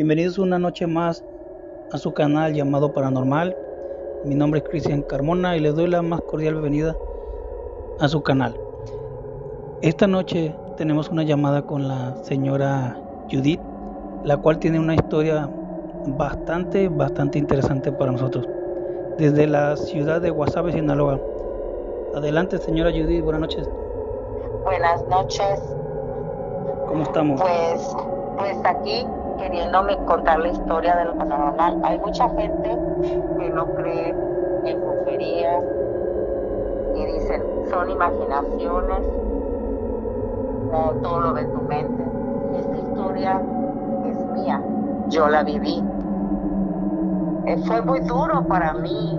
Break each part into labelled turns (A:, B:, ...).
A: Bienvenidos una noche más a su canal llamado Paranormal. Mi nombre es Cristian Carmona y les doy la más cordial bienvenida a su canal. Esta noche tenemos una llamada con la señora Judith, la cual tiene una historia bastante, bastante interesante para nosotros. Desde la ciudad de Guasave, Sinaloa. Adelante, señora Judith, buenas noches.
B: Buenas noches.
A: ¿Cómo estamos?
B: Pues, pues aquí queriéndome contar la historia de lo paranormal. Hay mucha gente que no cree en brujería y dicen, son imaginaciones, o todo lo de tu mente. Esta historia es mía, yo la viví. Eh, fue muy duro para mí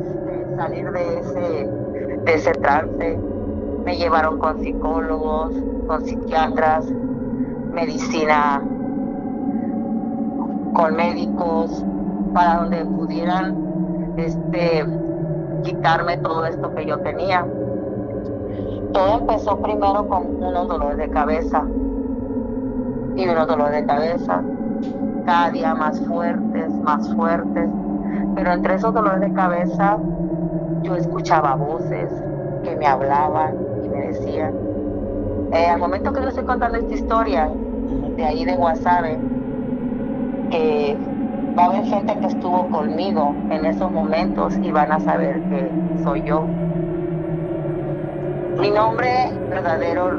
B: este, salir de ese, de ese trance. Me llevaron con psicólogos, con psiquiatras, medicina con médicos para donde pudieran este quitarme todo esto que yo tenía. Todo empezó primero con unos dolores de cabeza y unos dolores de cabeza cada día más fuertes, más fuertes. Pero entre esos dolores de cabeza yo escuchaba voces que me hablaban y me decían, eh, al momento que les estoy contando esta historia, de ahí de Guasave, que va a haber gente que estuvo conmigo en esos momentos y van a saber que soy yo. Mi nombre verdadero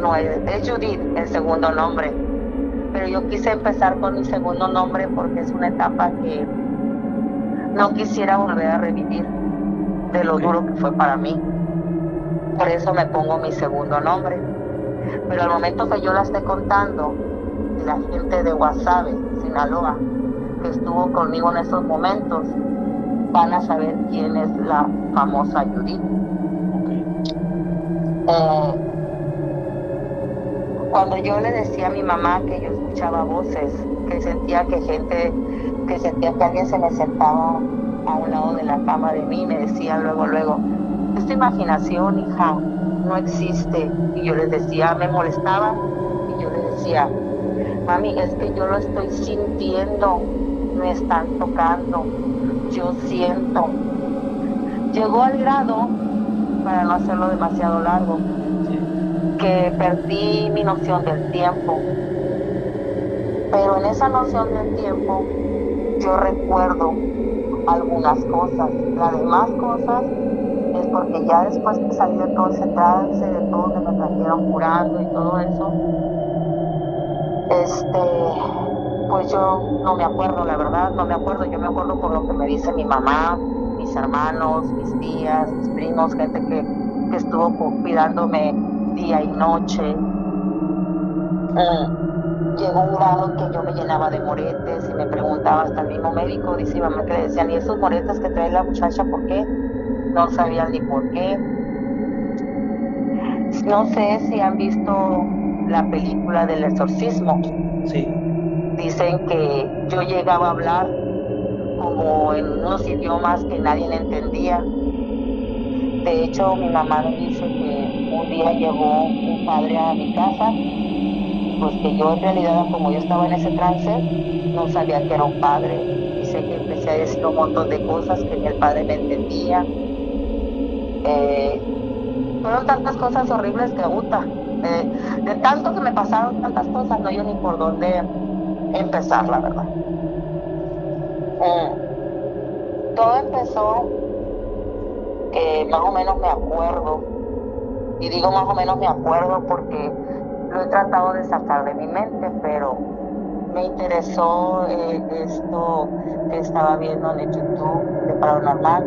B: no es, es Judith, el segundo nombre, pero yo quise empezar con mi segundo nombre porque es una etapa que no quisiera volver a revivir de lo duro que fue para mí. Por eso me pongo mi segundo nombre. Pero al momento que yo la esté contando, la gente de Guasave, Sinaloa, que estuvo conmigo en esos momentos, van a saber quién es la famosa Judith. Eh, cuando yo le decía a mi mamá que yo escuchaba voces, que sentía que gente, que sentía que alguien se me sentaba a un lado de la cama de mí, me decía luego, luego, esta imaginación, hija, no existe. Y yo les decía, me molestaba, y yo les decía, mami, es que yo lo estoy sintiendo, me están tocando, yo siento. Llegó al grado, para no hacerlo demasiado largo, que perdí mi noción del tiempo. Pero en esa noción del tiempo yo recuerdo algunas cosas. Las demás cosas es porque ya después que salí de todo ese trance, de todo que me trajeron curando y todo eso, este, pues yo no me acuerdo, la verdad, no me acuerdo. Yo me acuerdo por lo que me dice mi mamá, mis hermanos, mis tías, mis primos, gente que, que estuvo cuidándome día y noche. Mm, llegó un grado que yo me llenaba de moretes y me preguntaba hasta el mismo médico, dice mamá que decían, ¿y esos moretes que trae la muchacha por qué? No sabían ni por qué. No sé si han visto la película del exorcismo.
A: Sí.
B: Dicen que yo llegaba a hablar como en unos idiomas que nadie entendía. De hecho, mi mamá me dice que un día llegó un padre a mi casa, pues que yo en realidad, como yo estaba en ese trance, no sabía que era un padre. Dice que empecé a decir un montón de cosas que ni el padre me entendía. Eh, fueron tantas cosas horribles que aguta de, tanto que me pasaron tantas cosas, no yo ni por dónde empezar, la verdad. Mm. todo empezó que más o menos me acuerdo, y digo más o menos me acuerdo porque lo he tratado de sacar de mi mente, pero me interesó eh, esto que estaba viendo en el YouTube de Paranormal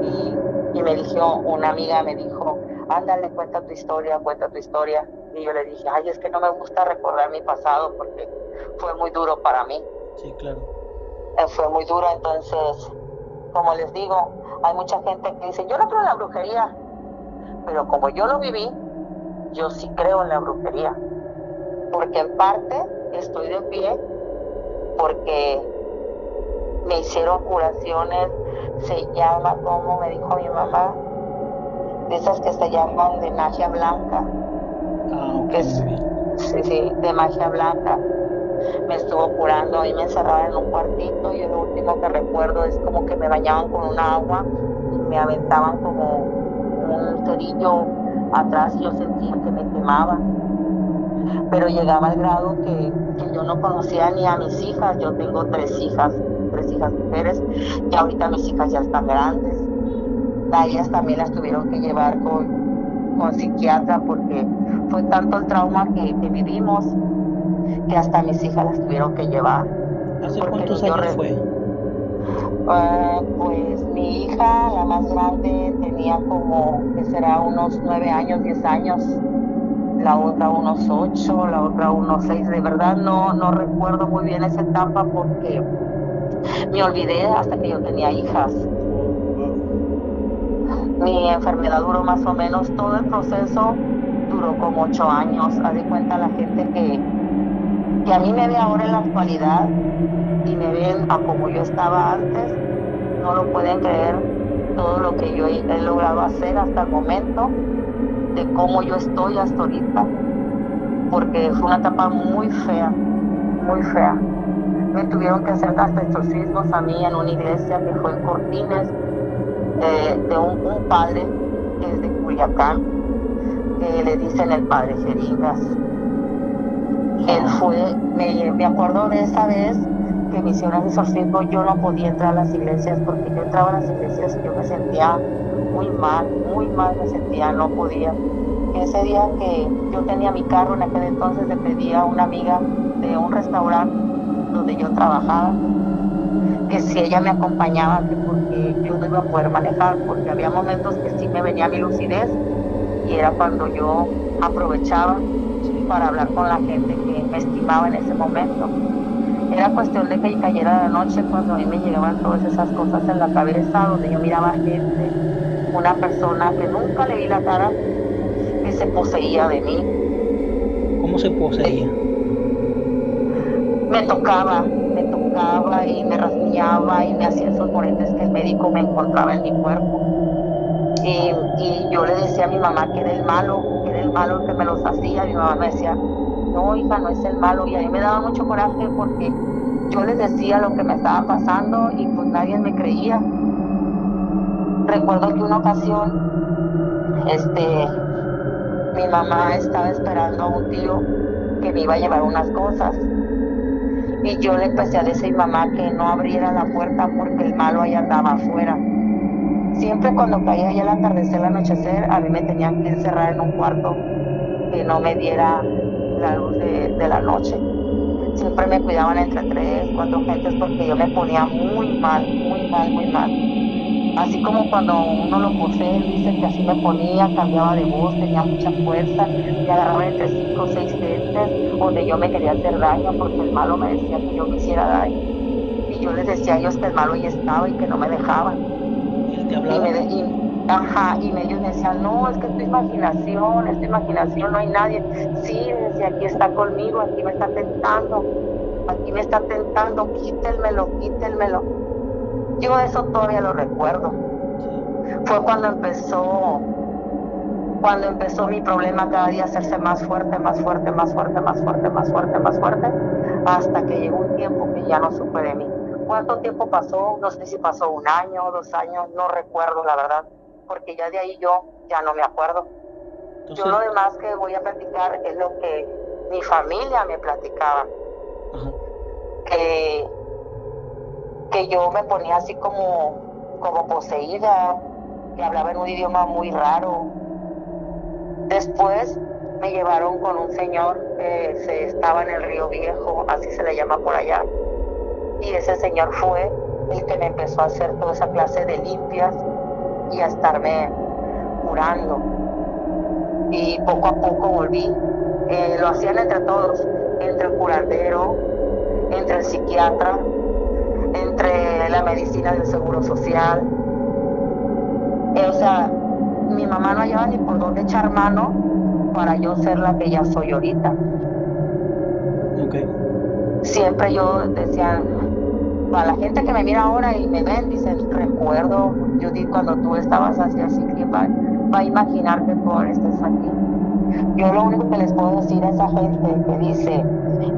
B: y, y me dijo, una amiga me dijo, ándale, cuenta tu historia, cuenta tu historia. Y yo le dije, ay, es que no me gusta recordar mi pasado porque fue muy duro para mí.
A: Sí, claro.
B: Eh, fue muy duro, entonces, como les digo, hay mucha gente que dice, yo no creo en la brujería, pero como yo lo viví, yo sí creo en la brujería. Porque en parte estoy de pie, porque me hicieron curaciones, se llama, como me dijo mi mamá, de esas que se llaman de magia blanca.
A: Ah, ok.
B: que es, sí, sí, de magia blanca. Me estuvo curando y me encerraba en un cuartito y lo último que recuerdo es como que me bañaban con una agua y me aventaban como un cerillo atrás y yo sentía que me quemaba. Pero llegaba al grado que, que yo no conocía ni a mis hijas. Yo tengo tres hijas, tres hijas mujeres y ahorita mis hijas ya están grandes. Ellas también las tuvieron que llevar con, con psiquiatra porque fue tanto el trauma que, que vivimos que hasta mis hijas las tuvieron que llevar.
A: ¿Hace cuántos años
B: re-
A: fue?
B: Ah, pues mi hija, la más grande, tenía como, que será unos nueve años, diez años. La otra unos ocho, la otra unos seis. De verdad no, no recuerdo muy bien esa etapa porque me olvidé hasta que yo tenía hijas. Mi enfermedad duró más o menos, todo el proceso duró como ocho años. Haz de cuenta la gente que, que a mí me ve ahora en la actualidad y me ven a como yo estaba antes, no lo pueden creer todo lo que yo he, he logrado hacer hasta el momento, de cómo yo estoy hasta ahorita, porque fue una etapa muy fea, muy fea. Me tuvieron que hacer hasta exorcismos a mí en una iglesia que fue en Cortines, eh, de un, un padre que es de Culiacán, que le dicen el padre Jeringas. Él fue, me, me acuerdo de esa vez que me hicieron exorcismo, yo no podía entrar a las iglesias porque yo entraba a las iglesias y yo me sentía muy mal, muy mal me sentía, no podía. Ese día que yo tenía mi carro, en aquel entonces le pedí a una amiga de un restaurante donde yo trabajaba, que si ella me acompañaba, que porque yo no iba a poder manejar, porque había momentos que sí me venía mi lucidez y era cuando yo aprovechaba para hablar con la gente que me estimaba en ese momento. Era cuestión de que cayera la noche cuando a mí me llegaban todas esas cosas en la cabeza, donde yo miraba gente, una persona que nunca le vi la cara, que se poseía de mí.
A: ¿Cómo se poseía?
B: Me tocaba, y me rasguñaba y me hacía esos morentes que el médico me encontraba en mi cuerpo. Y, y yo le decía a mi mamá que era el malo, que era el malo que me los hacía. Mi mamá me decía, no, hija, no es el malo. Y a mí me daba mucho coraje porque yo les decía lo que me estaba pasando y pues nadie me creía. Recuerdo que una ocasión, este, mi mamá estaba esperando a un tío que me iba a llevar unas cosas. Y yo le empecé a decir mamá que no abriera la puerta porque el malo ahí andaba afuera. Siempre cuando caía ya el atardecer, el anochecer, a mí me tenían que encerrar en un cuarto que no me diera la luz de, de la noche. Siempre me cuidaban entre tres, cuatro gentes porque yo me ponía muy mal, muy mal, muy mal. Así como cuando uno lo posee, dice que así me ponía, cambiaba de voz, tenía mucha fuerza, me agarraba entre cinco o seis gentes donde yo me quería hacer daño porque el malo me decía que yo me hiciera daño. Y yo les decía a ellos que el malo ya estaba y que no me dejaban.
A: ¿Él te
B: Y, me de- y- ajá, y ellos me decían, no, es que es tu imaginación, es tu imaginación, no hay nadie. Sí, decía, aquí está conmigo, aquí me está tentando, aquí me está tentando, quítenmelo, quítenmelo. Yo eso todavía lo recuerdo. Fue cuando empezó, cuando empezó mi problema cada día a hacerse más fuerte, más fuerte, más fuerte, más fuerte, más fuerte, más fuerte, hasta que llegó un tiempo que ya no supe de mí. ¿Cuánto tiempo pasó? No sé si pasó un año, dos años, no recuerdo la verdad, porque ya de ahí yo ya no me acuerdo.
A: Entonces,
B: Yo lo demás que voy a platicar es lo que mi familia me platicaba, que yo me ponía así como, como poseída, que hablaba en un idioma muy raro. Después me llevaron con un señor que se estaba en el río Viejo, así se le llama por allá. Y ese señor fue el que me empezó a hacer toda esa clase de limpias y a estarme curando. Y poco a poco volví. Eh, lo hacían entre todos, entre el curandero, entre el psiquiatra, entre la medicina del seguro social. Eh, o sea, mi mamá no hallaba ni por dónde echar mano para yo ser la que ya soy ahorita.
A: Ok.
B: Siempre yo decía, para la gente que me mira ahora y me ven, dicen, recuerdo, Judith, cuando tú estabas así, así, que va a imaginar que tú ahora estás aquí. Yo lo único que les puedo decir a esa gente que dice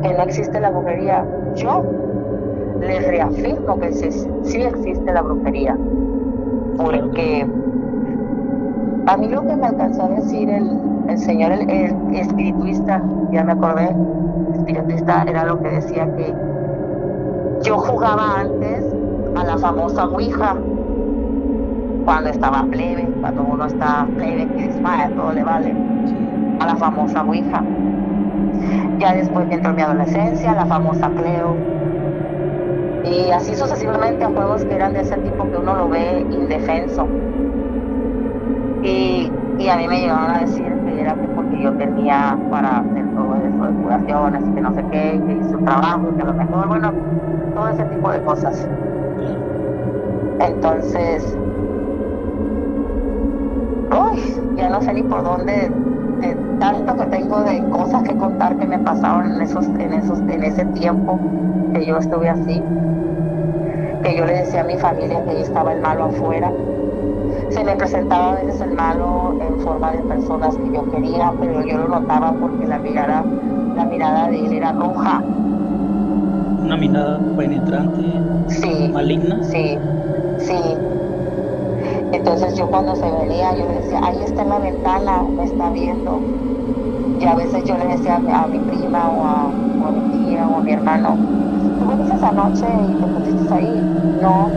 B: que no existe la brujería, yo les reafirmo que sí, existe la brujería. Porque a mí lo que me alcanzó a decir el, el señor, el, espirituista, ya me acordé, espirituista era lo que decía que yo jugaba antes a la famosa Ouija, cuando estaba plebe, cuando uno está plebe, que desmaya, todo le vale, a la famosa Ouija. Ya después que entró mi adolescencia, la famosa Cleo. Y así sucesivamente a juegos que eran de ese tipo que uno lo ve indefenso. Y, y a mí me llegaron a decir que era porque yo tenía para hacer todo eso de curaciones y que no sé qué, que hice un trabajo, que lo mejor, bueno, todo ese tipo de cosas. Entonces, uy, ya no sé ni por dónde, de tanto que tengo de cosas que contar que me pasaron en esos, en esos, en ese tiempo que yo estuve así, que yo le decía a mi familia que estaba el malo afuera se me presentaba a veces el malo en forma de personas que yo quería, pero yo lo notaba porque la mirada, la mirada de él era roja.
A: Una mirada penetrante,
B: sí,
A: maligna.
B: Sí, sí. Entonces yo cuando se venía, yo le decía, ahí está en la ventana, me está viendo. Y a veces yo le decía a mi prima o a, o a mi tía o a mi hermano, ¿tú viniste anoche y te pusiste ahí? No.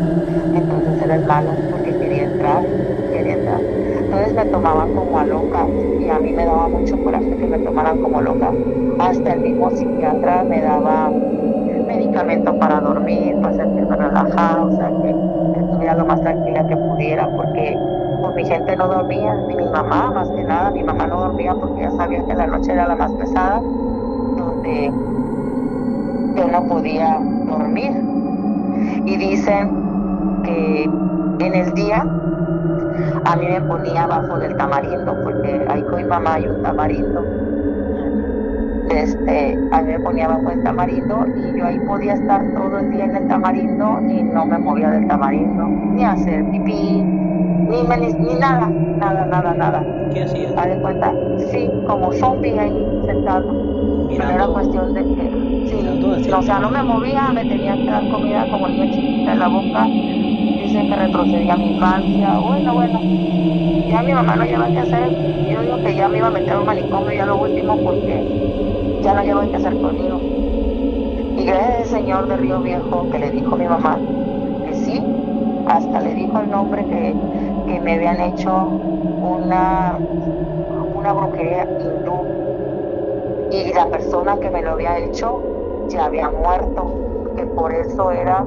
B: Entonces era el malo porque quería entrar, quería entrar. Entonces me tomaban como a loca y a mí me daba mucho coraje que me tomaran como loca. Hasta el mismo psiquiatra me daba medicamentos para dormir, para sentirme relajada, o sea que estuviera lo más tranquila que pudiera porque pues, mi gente no dormía, ni mi mamá más que nada, mi mamá no dormía porque ya sabía que la noche era la más pesada, donde yo no podía dormir. Y dicen que en el día a mí me ponía abajo del tamarindo, porque ahí con mi mamá hay un tamarindo. Este, a mí me ponía abajo del tamarindo y yo ahí podía estar todo el día en el tamarindo y no me movía del tamarindo, ni hacer pipí, ni, ni nada, nada, nada, nada.
A: ¿Qué hacías?
B: de cuenta? Sí, como zombie ahí sentado. Pero era cuestión de que, sí, o sea, no me movía, me tenía que dar comida como niña chiquita en la boca. Dicen que retrocedía a mi infancia. Bueno, bueno, ya mi mamá no lleva que hacer. Yo digo que ya me iba a meter a un manicomio ya lo último porque ya no lleva que hacer conmigo. Y gracias al señor de Río Viejo que le dijo a mi mamá que sí, hasta le dijo el nombre que, que me habían hecho una, una brujería hindú y la persona que me lo había hecho ya había muerto, que por eso era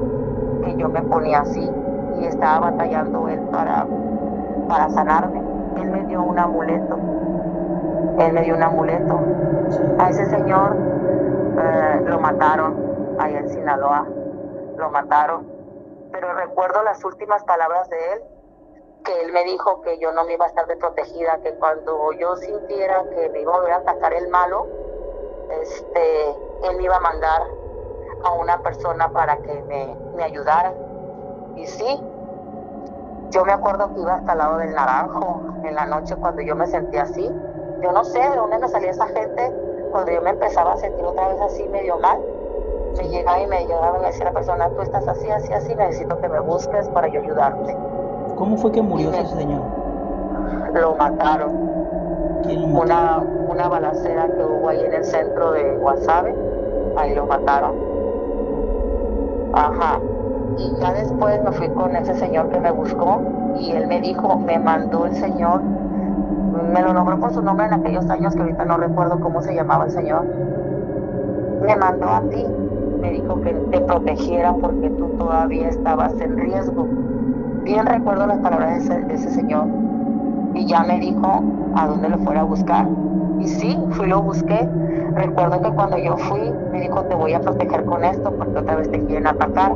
B: que yo me ponía así y estaba batallando él para, para sanarme. Él me dio un amuleto, él me dio un amuleto. A ese señor eh, lo mataron ahí en Sinaloa, lo mataron. Pero recuerdo las últimas palabras de él, que él me dijo que yo no me iba a estar de protegida, que cuando yo sintiera que me iba a volver a atacar el malo, este, él me iba a mandar a una persona para que me, me ayudara. Y sí, yo me acuerdo que iba hasta el lado del naranjo en la noche cuando yo me sentía así. Yo no sé de dónde me salía esa gente cuando yo me empezaba a sentir otra vez así medio mal. Me llegaba y me llegaba y me decía la persona, tú estás así, así, así, necesito que me busques para yo ayudarte.
A: ¿Cómo fue que murió ese señor?
B: Lo mataron. Una, una balacera que hubo ahí en el centro de Guasave, ahí lo mataron. Ajá. Y ya después me fui con ese señor que me buscó y él me dijo, me mandó el señor, me lo nombró por su nombre en aquellos años que ahorita no recuerdo cómo se llamaba el señor. Me mandó a ti, me dijo que te protegiera porque tú todavía estabas en riesgo. Bien recuerdo las palabras de ese, de ese señor y ya me dijo a dónde lo fuera a buscar. Y sí, fui lo busqué. Recuerdo que cuando yo fui, me dijo, te voy a proteger con esto porque otra vez te quieren atacar.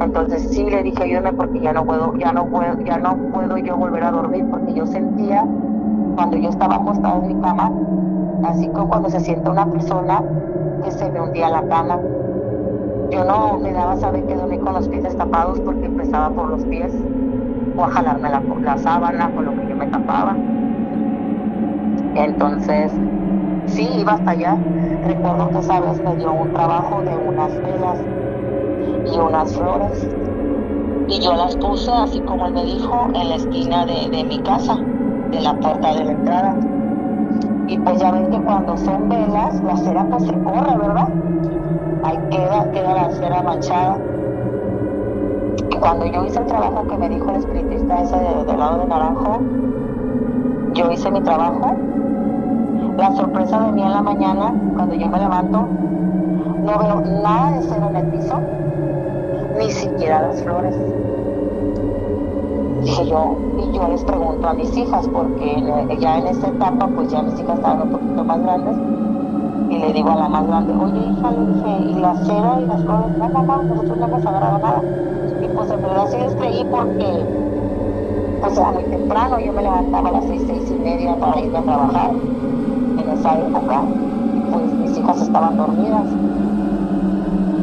B: Entonces sí le dije, ayúdame porque ya no puedo, ya no puedo, ya no puedo yo volver a dormir porque yo sentía cuando yo estaba acostado en mi cama, así como cuando se siente una persona que se me hundía la cama. Yo no me daba saber que dormí con los pies destapados porque empezaba por los pies o a jalarme la, la sábana con lo que yo me tapaba. Entonces, sí, iba hasta allá. Recuerdo que esa vez me dio un trabajo de unas velas y unas flores. Y yo las puse, así como él me dijo, en la esquina de, de mi casa, de la puerta de la entrada. Y pues ya ven que cuando son velas, la cera pues se corre, ¿verdad? Ahí queda, queda la cera manchada. Cuando yo hice el trabajo que me dijo el espiritista ese del lado de Naranjo, yo hice mi trabajo. La sorpresa de mí en la mañana, cuando yo me levanto, no veo nada de cera en el piso, ni siquiera las flores. Dije yo, y yo les pregunto a mis hijas, porque ya en esta etapa, pues ya mis hijas estaban un poquito más grandes, y le digo a la más grande, oye hija, le dije, ¿y la cera y las flores? No, mamá, nosotros no hemos agarrado nada. Pues en verdad sí creí porque, pues era muy temprano, yo me levantaba a las seis, seis y media para irme a trabajar en esa época, pues mis hijas estaban dormidas.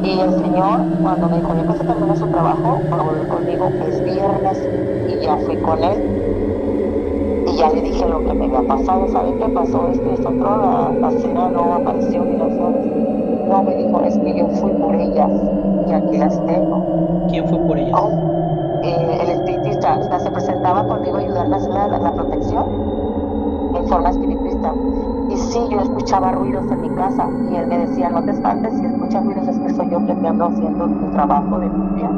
B: Y el Señor, cuando me dijo, ya que se terminó su trabajo, volver conmigo, es viernes, y ya fui con él. Y ya le dije lo que me había pasado, ¿sabe qué pasó? Esto esto otro, la, la cena no apareció ni las flores. No, me dijo, es que yo fui por ellas y aquí las tengo.
A: ¿Quién fue por ellas?
B: Oh, eh, el espiritista o sea, se presentaba conmigo a ayudarme a hacer la, la protección en forma espiritista. Y sí, yo escuchaba ruidos en mi casa y él me decía, no te espantes, si escuchas ruidos es que soy yo que te ando haciendo tu trabajo de limpia.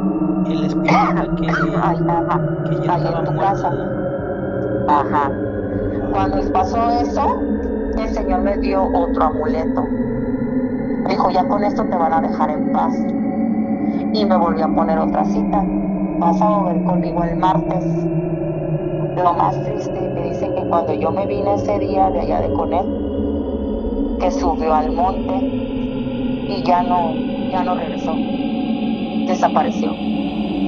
A: El espíritu que,
B: Ay, ajá,
A: que ya
B: ahí en tu casa. Ajá. Cuando pasó eso, el Señor me dio otro amuleto. Dijo, ya con esto te van a dejar en paz. Y me volvió a poner otra cita. Vas a volver conmigo el martes. Lo más triste, me dice que cuando yo me vine ese día de allá de con él, que subió al monte y ya no, ya no regresó. Desapareció.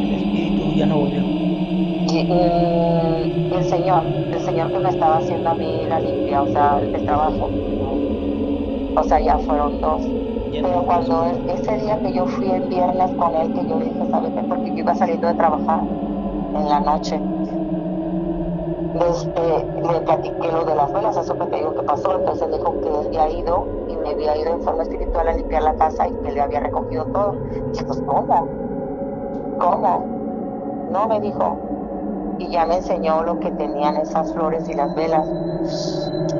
A: El espíritu ya no volvió.
B: Y, mm, el señor, el señor que me estaba haciendo a mí la limpia, o sea, el trabajo. O sea, ya fueron dos. Pero cuando ese día que yo fui el viernes con él, que yo dije, ¿sabes qué? Porque yo iba saliendo de trabajar en la noche. Este, le platiqué lo de las velas, eso que te digo que pasó. Entonces dijo que él había ido y me había ido en forma espiritual a limpiar la casa y que le había recogido todo. Dije, pues, ¿cómo? ¿Cómo? No, me dijo. Y ya me enseñó lo que tenían esas flores y las velas.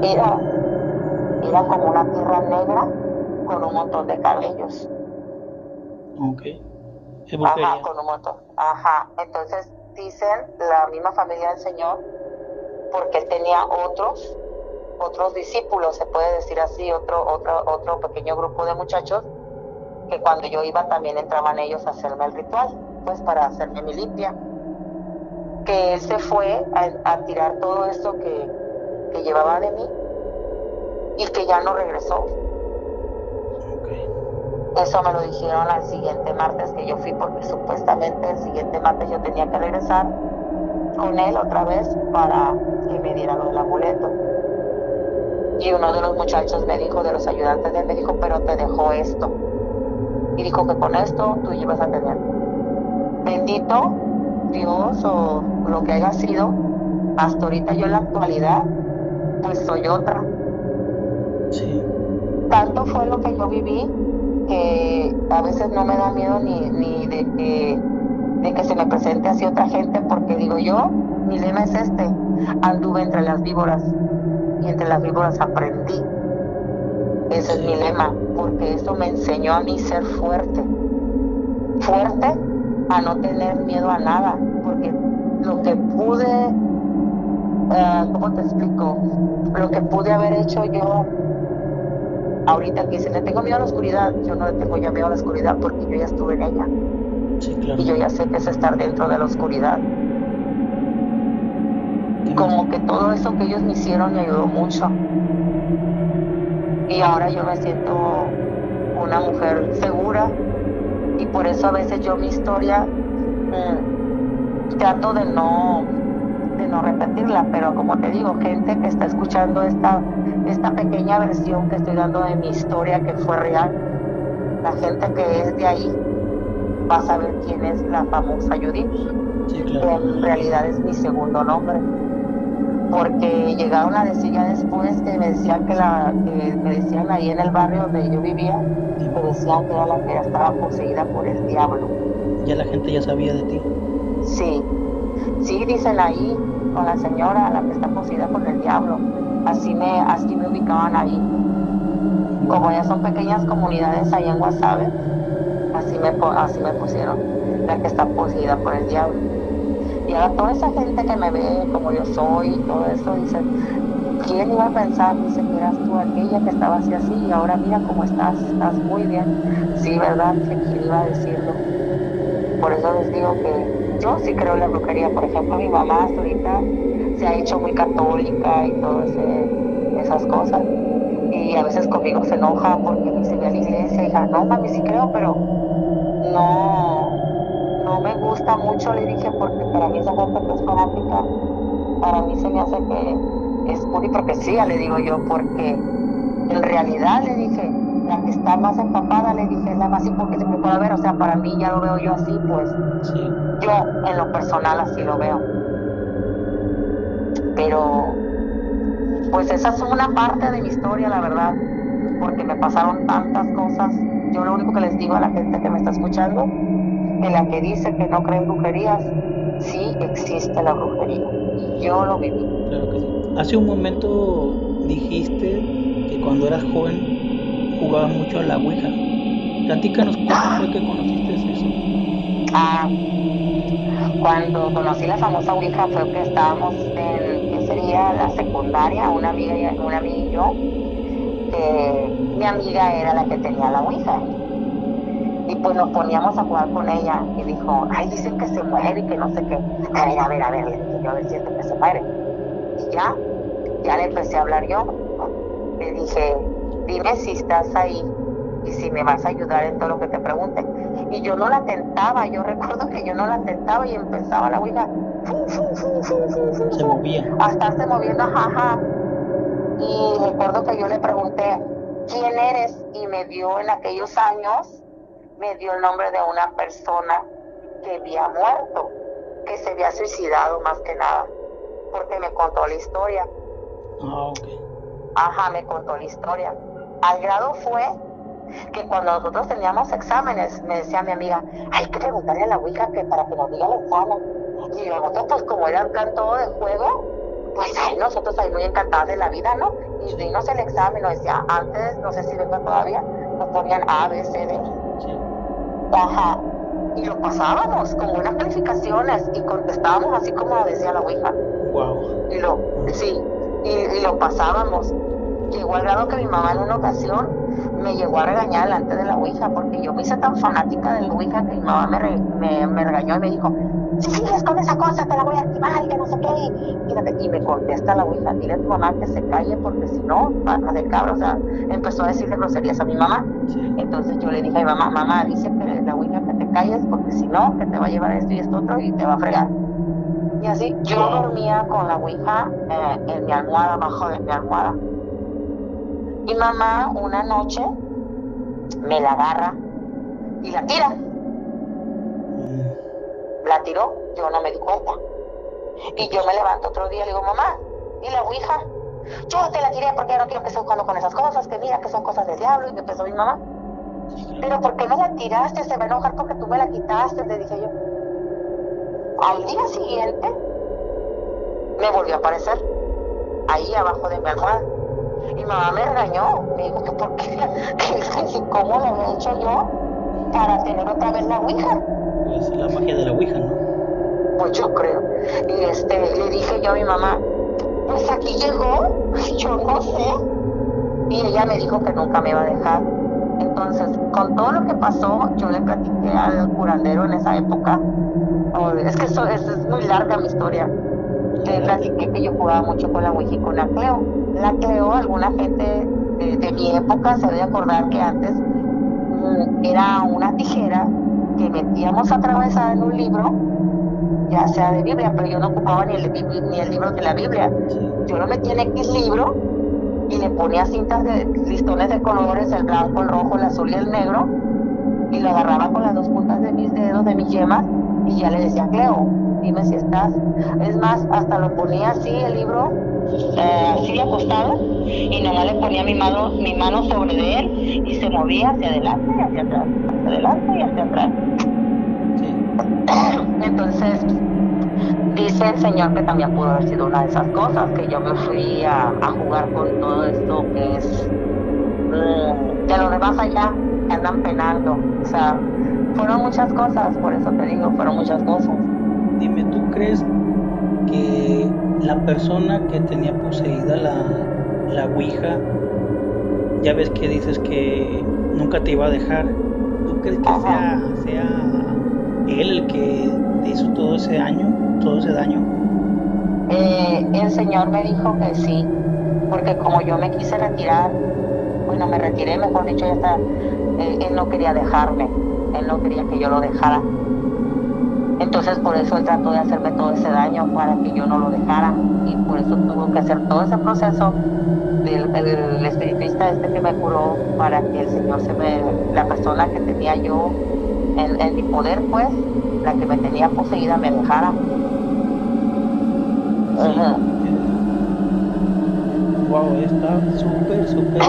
B: Era, era como una tierra negra con un montón de cabellos.
A: Ok.
B: Ajá, con un montón. Ajá. Entonces dicen la misma familia del Señor, porque él tenía otros, otros discípulos, se puede decir así, otro, otro, otro pequeño grupo de muchachos, que cuando yo iba también entraban ellos a hacerme el ritual, pues para hacerme mi limpia. Que él se fue a, a tirar todo esto que, que llevaba de mí y que ya no regresó. Eso me lo dijeron al siguiente martes que yo fui porque supuestamente el siguiente martes yo tenía que regresar con él otra vez para que me diera lo del amuleto. Y uno de los muchachos me dijo, de los ayudantes de él, me dijo, pero te dejó esto. Y dijo que con esto tú ibas a tener. Bendito Dios o lo que haya sido, hasta ahorita yo en la actualidad, pues soy otra.
A: Sí.
B: Tanto fue lo que yo viví que a veces no me da miedo ni, ni de, que, de que se me presente así otra gente, porque digo yo, mi lema es este, anduve entre las víboras y entre las víboras aprendí. Ese es mi lema, porque eso me enseñó a mí ser fuerte. Fuerte a no tener miedo a nada, porque lo que pude, eh, ¿cómo te explico? Lo que pude haber hecho yo ahorita que dicen, le tengo miedo a la oscuridad, yo no le tengo ya miedo a la oscuridad porque yo ya estuve en ella
A: Sí, claro.
B: y yo ya sé que es estar dentro de la oscuridad. Como que todo eso que ellos me hicieron me ayudó mucho. Y ahora yo me siento una mujer segura y por eso a veces yo mi historia mm, trato de no de no repetirla, pero como te digo, gente que está escuchando esta, esta pequeña versión que estoy dando de mi historia que fue real, la gente que es de ahí va a saber quién es la famosa Judith,
A: Sí,
B: que en realidad es mi segundo nombre. porque llegaron a decir ya después que me decían que la que me decían ahí en el barrio donde yo vivía me decían que era la que estaba poseída por el diablo.
A: Ya la gente ya sabía de ti.
B: Sí. Sí dicen ahí con la señora la que está poseída por el diablo así me así me ubicaban ahí como ya son pequeñas comunidades ahí en Guasave así me así me pusieron la que está poseída por el diablo y ahora toda esa gente que me ve como yo soy y todo eso, dice, ¿quién iba a pensar? Dice que eras tú aquella que estaba así así y ahora mira cómo estás, estás muy bien. Sí, ¿verdad? ¿Quién iba a decirlo? Por eso les digo que yo sí creo en la brujería. Por ejemplo, mi mamá ahorita se ha hecho muy católica y todas esas cosas. Y a veces conmigo se enoja porque me ve a la iglesia. Y dice, no, mami, sí creo, pero no, no me gusta mucho, le dije, porque para mí esa gente que es fanática, para mí se me hace que es pura hipocresía, le digo yo, porque en realidad le dije, la que está más empapada, le dije, es la más hipócrita que pueda haber, o sea, para mí ya lo veo yo así, pues. Yo en lo personal así lo veo. Pero, pues esa es una parte de mi historia, la verdad, porque me pasaron tantas cosas. Yo lo único que les digo a la gente que me está escuchando, en la que dice que no cree en brujerías, sí existe la brujería. Y yo lo viví.
A: Claro que sí. Hace un momento dijiste que cuando eras joven jugabas mucho a la Ouija. Platícanos cómo fue que conociste eso.
B: Ah, cuando conocí la famosa Ouija fue que estábamos en, ¿qué sería? La secundaria, una amiga y, una amiga y yo. mi amiga era la que tenía la Ouija y pues nos poníamos a jugar con ella y dijo, ay, dicen que se muere y que no sé qué. A ver, a ver, a ver, le dije yo, a ver si que se muere. Y ya, ya le empecé a hablar yo. Le dije, dime si estás ahí y si me vas a ayudar en todo lo que te pregunte. Y yo no la tentaba, yo recuerdo que yo no la tentaba y empezaba la huida.
A: Se movía.
B: A estarse moviendo, jaja. Y recuerdo que yo le pregunté, ¿quién eres? Y me dio en aquellos años me dio el nombre de una persona que había muerto, que se había suicidado más que nada, porque me contó la historia.
A: Ah, ok.
B: Ajá, me contó la historia. Al grado fue que cuando nosotros teníamos exámenes, me decía mi amiga, hay que preguntarle a la Ouija que para que nos diga el examen. Y nosotros, pues como era el plan todo de juego, pues ahí nosotros ahí muy encantadas de la vida, ¿no? Y dinos el examen, nos decía, antes, no sé si vengo todavía, nos ponían A, B, C, D. Ajá. Y lo pasábamos con buenas calificaciones y contestábamos así como decía la Ouija.
A: Wow.
B: Y lo, sí, y, lo pasábamos. Llegó al grado que mi mamá en una ocasión me llegó a regañar delante de la Ouija porque yo me hice tan fanática de la Ouija que mi mamá me, me, me regañó y me dijo, si sigues con esa cosa te la voy a activar y que no sé qué. Y, me contesta la Ouija, dile a tu mamá que se calle porque si no, va de cabra. O sea, empezó a decirle groserías a mi mamá. Entonces yo le dije a mi mamá, mamá, dice que la Ouija que te calles porque si no, que te va a llevar esto y esto otro y te va a fregar. Y así yo dormía con la Ouija eh, en mi almohada, abajo de mi almohada. Y mamá una noche me la agarra y la tira la tiró, yo no me di cuenta. Y yo me levanto otro día y le digo, mamá, ¿y la Ouija? Yo te la tiré porque ya no quiero que estés jugando con esas cosas, que mira que son cosas del diablo. Y me empezó mi mamá. Pero ¿por qué me la tiraste? Se va a enojar porque tú me la quitaste, le dije yo. Al día siguiente me volvió a aparecer ahí abajo de mi almohada. Y mamá me regañó, me dijo que por qué, que, cómo lo había hecho yo para tener otra vez la Ouija
A: es la magia de la Ouija, ¿no?
B: Pues yo creo. Y este, le dije yo a mi mamá, pues aquí llegó, yo no sé. Y ella me dijo que nunca me iba a dejar. Entonces, con todo lo que pasó, yo le platiqué al curandero en esa época. Oh, es que eso, es muy larga mi historia. Le platiqué que yo jugaba mucho con la Ouija y con la Cleo. La Cleo, alguna gente de, de mi época se debe acordar que antes mm, era una tijera que metíamos atravesada en un libro, ya sea de Biblia, pero yo no ocupaba ni el, ni el libro de la Biblia. Yo lo metía en X libro y le ponía cintas de listones de colores, el blanco, el rojo, el azul y el negro, y lo agarraba con las dos puntas de mis dedos, de mis yemas, y ya le decía Cleo. dime si estás. Es más, hasta lo ponía así el libro, así acostado, y nomás le ponía mi mano, mi mano sobre de él y se movía hacia adelante y hacia atrás, hacia adelante y hacia atrás. Entonces, dice el Señor que también pudo haber sido una de esas cosas, que yo me fui a, jugar con todo esto que es mm, de lo demás allá, que andan penando. O sea, fueron muchas cosas, por eso te digo, fueron muchas cosas.
A: Dime, ¿tú crees que la persona que tenía poseída la, la Ouija, ya ves que dices que nunca te iba a dejar, ¿tú crees que sea, sea él el que te hizo todo ese año, todo ese daño?
B: Eh, el Señor me dijo que sí, porque como yo me quise retirar, bueno, me retiré, mejor dicho, ya está, eh, él no quería dejarme, él no quería que yo lo dejara. Entonces por eso él trató de hacerme todo ese daño para que yo no lo dejara y por eso tuvo que hacer todo ese proceso del, del espiritista este que me curó para que el Señor se me, la persona que tenía yo en, mi poder, pues, la que me tenía poseída me dejara.
A: Wow, está súper, súper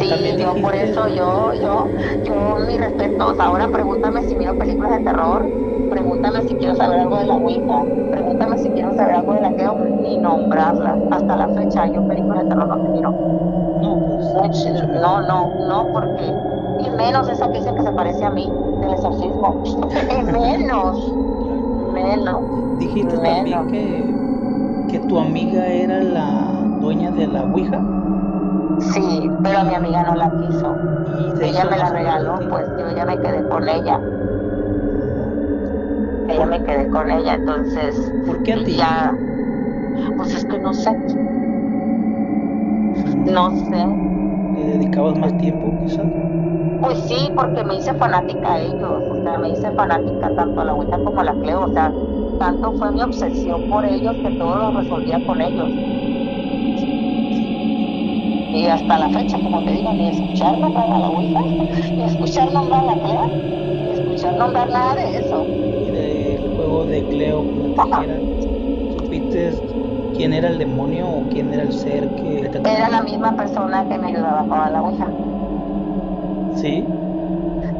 B: Sí, yo por eso, yo, yo, yo, mis respetos. Ahora pregúntame si miro películas de terror, pregúntame si quiero saber algo de la Ouija, pregúntame si quiero saber algo de la Geo, ni nombrarla. Hasta la fecha, yo películas de terror no te miro. No, pues. No, no, no, porque y menos esa que dice que se parece a mí, del exorcismo. menos, menos.
A: Dijiste también que, que tu amiga era la dueña de la Ouija.
B: Sí, pero a mi amiga no la quiso. ella me la regaló, pues yo ya me quedé con ella. Ella me quedé con ella, entonces.
A: ¿Por qué a ti?
B: Ya, pues es que no sé. No sé.
A: ¿Le dedicabas más tiempo, quizás?
B: Pues sí, porque me hice fanática a ellos, o sea, me hice fanática tanto a la Ouija como a la Cleo, o sea, tanto fue mi obsesión por ellos que todo lo resolvía con ellos. Y hasta la fecha, como te digo, ni escuchar nombrar a la Ouija, ni escuchar nombrar a la Cleo, ni escuchar nombrar nada de eso.
A: Y del juego de Cleo, ¿supiste quién era el demonio o quién era el ser que
B: te Era la misma persona que me ayudaba con la Ouija.
A: ¿Sí?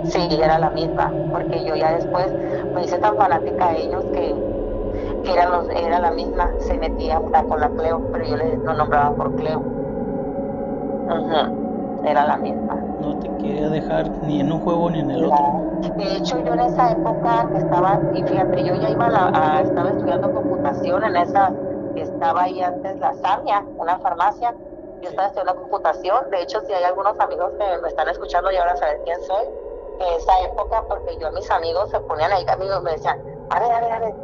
B: Sí, era la misma, porque yo ya después me hice tan fanática de ellos que, era, los, era la misma, se metía con la Cleo, pero yo le no nombraba por Cleo. Era la misma.
A: No te quería dejar ni en un juego ni en el otro.
B: De hecho, yo en esa época que estaba, y fíjate, yo ya iba a, estaba estudiando computación en esa, que estaba ahí antes la Samia, una farmacia, yo estaba estudiando computación, de hecho si hay algunos amigos que me están escuchando y ahora saber quién soy, en esa época, porque yo a mis amigos se ponían ahí amigos me decían, a ver, a ver, a ver,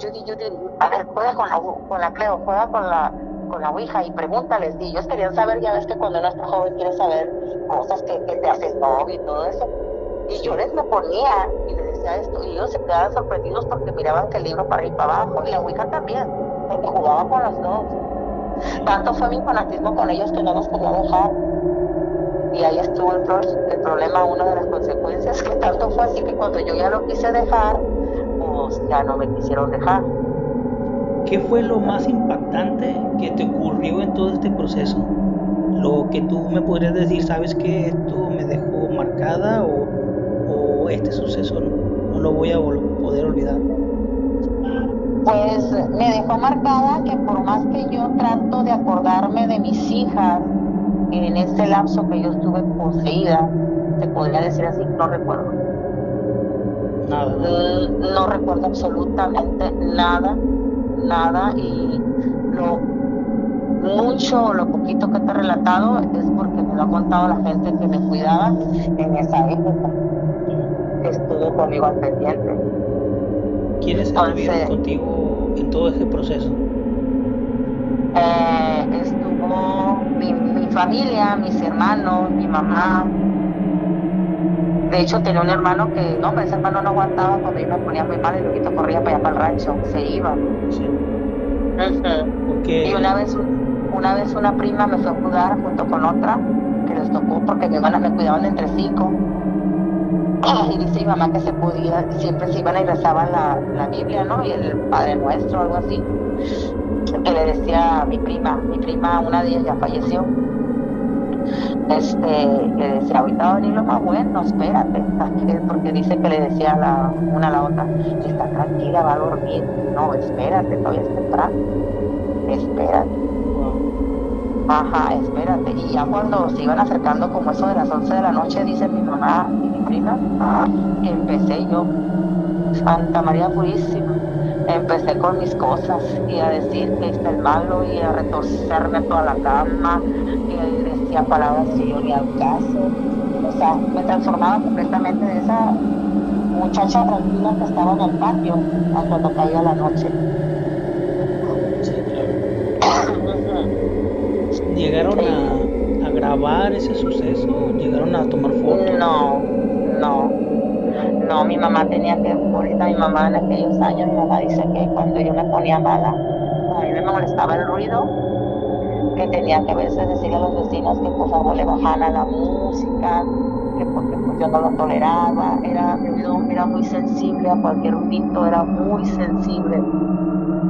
B: Judy, Judy, a ver, juega con la, con la Cleo, juega con la, con la Ouija y pregúntales, y ellos querían saber, ya ves que cuando uno está joven quiere saber cosas que, te hacen novio y todo eso, y yo les me ponía y les decía esto, y ellos se quedaban sorprendidos porque miraban que el libro para ir para abajo, y la Ouija también, porque jugaba con los dos. Tanto fue mi fanatismo con ellos que no los quería dejar. Y ahí estuvo el problema, una de las consecuencias, que tanto fue así que cuando yo ya lo quise dejar, pues ya no me quisieron dejar.
A: ¿Qué fue lo más impactante que te ocurrió en todo este proceso? Lo que tú me podrías decir, ¿sabes que esto me dejó marcada o, o este suceso no lo voy a poder olvidar?
B: pues me dejó marcada que por más que yo trato de acordarme de mis hijas en ese lapso que yo estuve poseída, se podría decir así, no recuerdo.
A: Nada.
B: Mm, no, recuerdo absolutamente nada, nada y lo mucho o lo poquito que te he relatado es porque me lo ha contado la gente que me cuidaba en esa época, que estuvo conmigo al pendiente.
A: ¿Quiénes estuvieron contigo en todo ese proceso?
B: Eh, estuvo mi, familia, mis hermanos, mi mamá. De hecho, tenía un hermano que, no, ese hermano no aguantaba cuando yo me ponía muy mal y luego corría para allá para el rancho, se iba. Sí. Y una vez, una vez una prima me fue a cuidar junto con otra, que les tocó porque mi hermana me cuidaban entre cinco y dice mi mamá que se podía, siempre se iban y rezaban la, la Biblia, ¿no? Y el Padre Nuestro, algo así. Que le decía a mi prima, mi prima, una de ellas ya falleció. Este, le decía, ahorita va venir lo más bueno, espérate, porque dice que le decía la, una a la otra, está tranquila, va a dormir. No, espérate, todavía es temprano. Espérate. Ajá, espérate. Y ya cuando se iban acercando como eso de las 11 de la noche, dice mi mamá, que empecé yo, Santa María Purísima, empecé con mis cosas y a decir que está el malo y a retorcerme toda la cama y decía palabras que yo ni al caso. O sea, me transformaba completamente de esa muchacha tranquila que estaba en el patio a cuando caía la noche.
A: ¿Llegaron a, a grabar ese suceso? ¿Llegaron a tomar fotos?
B: No, no, no, mi mamá tenía que, ahorita mi mamá en aquellos años, mi mamá dice que cuando yo me ponía mala, a mí me molestaba el ruido, que tenía que a veces decirle a los vecinos que por favor le bajaran la música, que porque pues, yo no lo toleraba, era, mi era muy sensible a cualquier ruido, era muy sensible.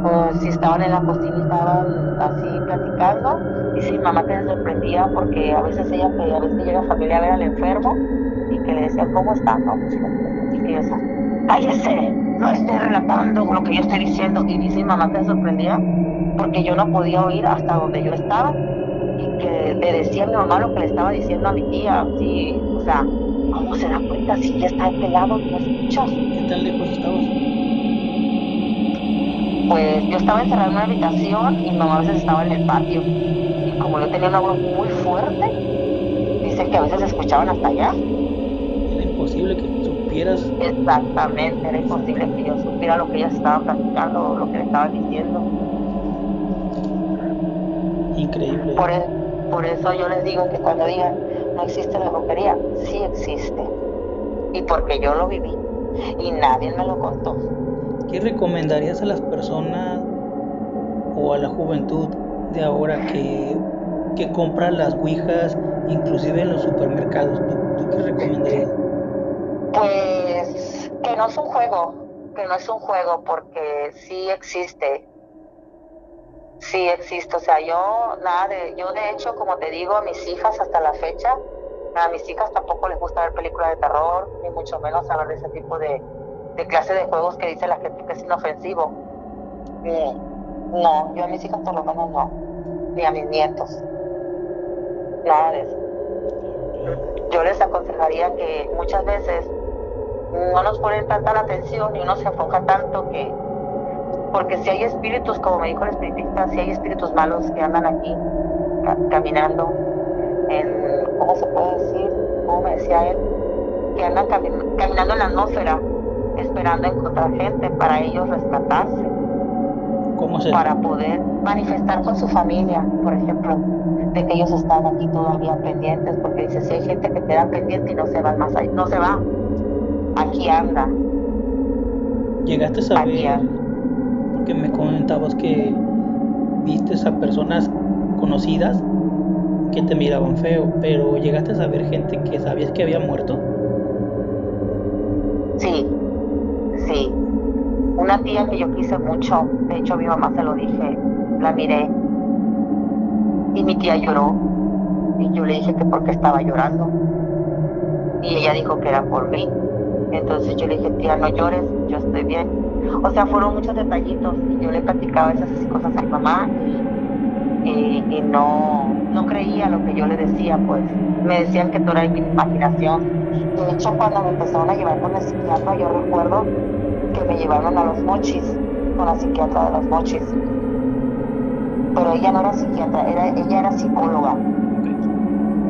B: Pues, si estaban en la cocina y estaban así platicando, y si mi mamá que me sorprendía porque a veces ella, que a veces llega familia a ver al enfermo, y que le decía, ¿cómo está? No, pues, decía, cállese, no esté relatando lo que yo estoy diciendo. Y dice mi mamá que se sorprendía porque yo no podía oír hasta donde yo estaba y que le decía a mi mamá lo que le estaba diciendo a mi tía. Sí, o sea, ¿cómo se da cuenta si ella está pelado y no escuchas?
A: ¿Qué tan lejos estabas?
B: Pues yo estaba encerrada en una habitación y mi mamá a veces estaba en el patio. Y como yo tenía una voz muy fuerte, dice que a veces escuchaban hasta allá
A: imposible que supieras.
B: Exactamente, era imposible que yo supiera lo que ella estaba platicando, lo que le estaba diciendo.
A: Increíble.
B: Por, e, por eso yo les digo que cuando digan no existe la brujería, sí existe. Y porque yo lo viví y nadie me lo contó.
A: ¿Qué recomendarías a las personas o a la juventud de ahora que, que compran las ouijas, inclusive en los supermercados? ¿Tú, tú qué recomendarías?
B: Pues que no es un juego, que no es un juego porque sí existe. Sí existe, o sea, yo nada de, yo de hecho, como te digo, a mis hijas hasta la fecha, a mis hijas tampoco les gusta ver películas de terror, ni mucho menos hablar de ese tipo de, de clase de juegos que dice la gente que es inofensivo. no, yo a mis hijas por lo menos no, ni a mis nietos. Nada de eso. Yo les aconsejaría que muchas veces no nos ponen tanta la atención y uno se enfoca tanto que, porque si hay espíritus, como me dijo el espiritista, si hay espíritus malos que andan aquí caminando en, ¿cómo se puede decir? ¿Cómo me decía él? Que andan caminando en la atmósfera, esperando encontrar gente para ellos rescatarse.
A: ¿Cómo se?
B: Para poder manifestar con su familia, por ejemplo, de que ellos están aquí todavía pendientes, porque dice, si hay gente que queda pendiente y no se va más ahí, no se va, aquí anda.
A: ¿Llegaste a saber, porque me comentabas que viste a personas conocidas que te miraban feo, pero llegaste a saber gente que sabías que había muerto?
B: Sí, sí. Una tía que yo quise mucho, de hecho a mi mamá se lo dije, la miré y mi tía lloró y yo le dije que porque estaba llorando y ella dijo que era por mí entonces yo le dije, tía, no llores, yo estoy bien. O sea, fueron muchos detallitos y yo le platicaba esas cosas a mi mamá y, no, no creía lo que yo le decía, pues me decían que todo era mi imaginación. De hecho, cuando me empezaron a llevar con la psiquiatra, yo recuerdo que me llevaron a los mochis, con la psiquiatra de los mochis. Pero ella no era psiquiatra, era, ella era psicóloga.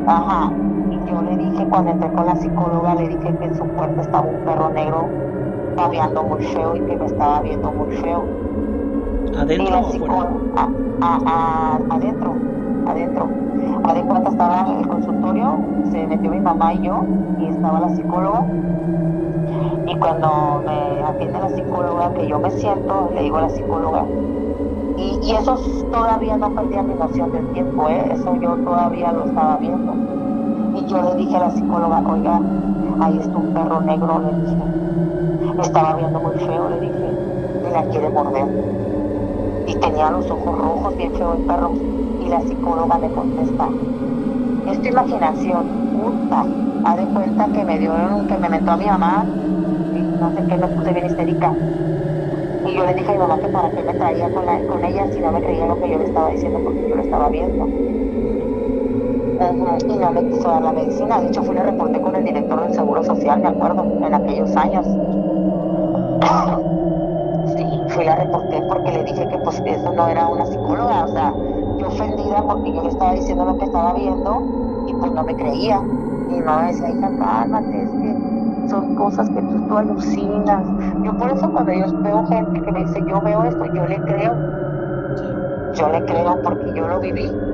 B: Ajá, yo le dije cuando entré con la psicóloga, le dije que en su puerta estaba un perro negro babeando muy feo y que me estaba viendo muy feo.
A: ¿Adentro y la
B: psicóloga, adentro, adentro. A estaba en el consultorio, se metió mi mamá y yo, y estaba la psicóloga. Y cuando me atiende la psicóloga, que yo me siento, le digo a la psicóloga, y, y eso todavía no perdía mi noción del tiempo, ¿eh? eso yo todavía lo estaba viendo y yo le dije a la psicóloga, oiga, ahí está un perro negro, le dije. Estaba viendo muy feo, le dije, y la quiere morder. Y tenía los ojos rojos, bien feo el perro. Y la psicóloga me contesta, es tu imaginación, puta. Haz de cuenta que me dio, que me metió a mi mamá, y no sé qué, me puse bien histérica. Y yo le dije a mi mamá que para qué me traía con, con ella si no me creía lo que yo le estaba diciendo porque yo lo estaba viendo. Y no me quiso dar la medicina. De hecho, fui le reporté con el director del Seguro Social, me acuerdo, en aquellos años. Sí, fui la reporté porque le dije que pues eso no era una psicóloga. O sea, yo ofendida porque yo le estaba diciendo lo que estaba viendo y pues no me creía. Y mi mamá decía, hija, cálmate, es que son cosas que tú, tú alucinas. Yo por eso cuando yo veo gente que me dice, yo veo esto, yo le creo. Yo le creo porque yo lo viví.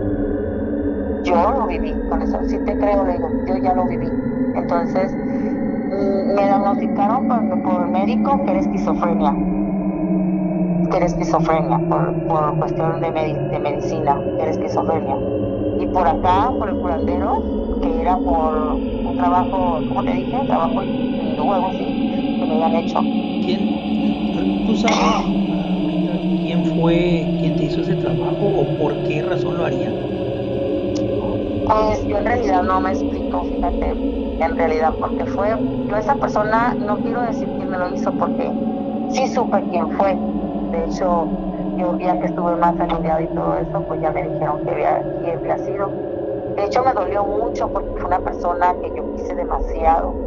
B: Yo lo viví. Con eso sí te creo, le digo, yo ya lo viví. Entonces, me diagnosticaron por, por médico que era esquizofrenia. Que era esquizofrenia, por, por cuestión de, de medicina, que era esquizofrenia. Y por acá, por el curandero, que era por un trabajo, como te dije, trabajo hindú, algo así, que me habían hecho.
A: ¿Quién, tú sabes quién fue quien te hizo ese trabajo o por qué razón lo haría?
B: Pues yo en realidad no me explico, fíjate, en realidad, porque fue, yo esa persona, no quiero decir quién me lo hizo porque sí supe quién fue. De hecho, yo ya que estuve más alineado y todo eso, pues ya me dijeron que había, quién había sido. De hecho, me dolió mucho porque fue una persona que yo quise demasiado,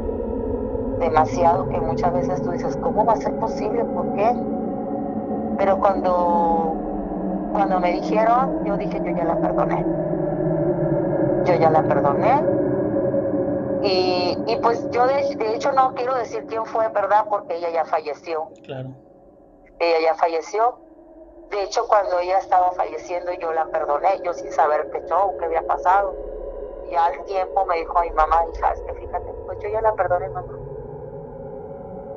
B: demasiado, que muchas veces tú dices, ¿cómo va a ser posible? ¿Por qué? Pero cuando, cuando me dijeron, yo dije, yo ya la perdoné. Yo ya la perdoné. Y, y pues yo de, de hecho no quiero decir quién fue, ¿verdad? Porque ella ya falleció.
A: Claro.
B: Ella ya falleció. De hecho, cuando ella estaba falleciendo, yo la perdoné, yo sin saber qué show, qué había pasado. Y al tiempo me dijo mi mamá, hija, es que fíjate, pues yo ya la perdoné, mamá.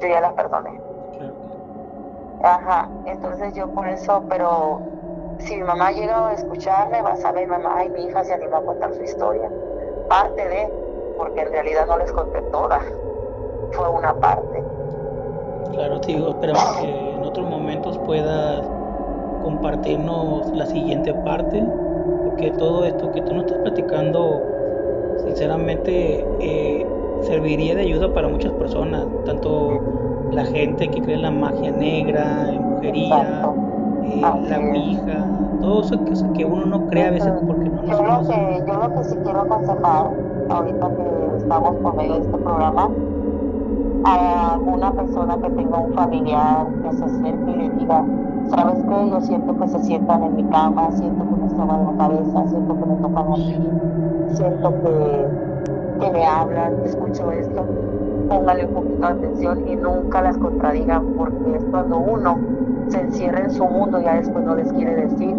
B: Yo ya la perdoné.
A: Claro.
B: Ajá, entonces yo por eso, pero si mi mamá llega a escucharme, va a saber mamá, ay, mi hija se animó a contar su historia. Parte de, porque en realidad no les conté toda, fue una parte.
A: Claro, te digo, esperamos que en otros momentos puedas compartirnos la siguiente parte, porque todo esto que tú nos estás platicando, sinceramente, eh, serviría de ayuda para muchas personas, tanto la gente que cree en la magia negra, en brujería, eh, la ouija, todo eso que, que, uno no cree a veces porque no
B: yo lo que Yo lo que sí quiero aconsejar, ahorita que estamos por medio de este programa, a una persona que tenga un familiar que se acerque y le diga, ¿sabes qué? Yo siento que se sientan en mi cama, siento que me soban la cabeza, siento que me tocan aquí, siento que, que me hablan, escucho esto. Póngale un poquito de atención y nunca las contradigan porque es cuando uno se encierra en su mundo ya después no les quiere decir.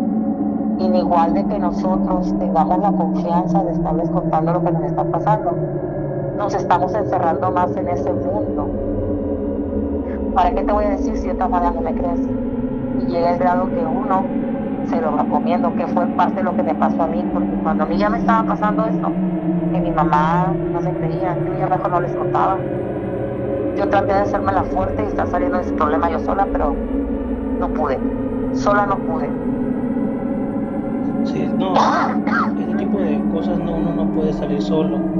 B: Y igual de que nosotros tengamos la confianza de estarles contando lo que nos está pasando, nos estamos encerrando más en ese mundo. ¿Para qué te voy a decir si de otra manera no me crees? Y llega el grado que uno se lo va comiendo, que fue parte de lo que me pasó a mí, porque cuando a mí ya me estaba pasando esto, que mi mamá no se creía, yo mejor no les contaba. Yo traté de hacerme la fuerte y estar saliendo de ese problema yo sola, pero no pude, sola no pude.
A: Sí, no, ese tipo de cosas no, uno no puede salir solo.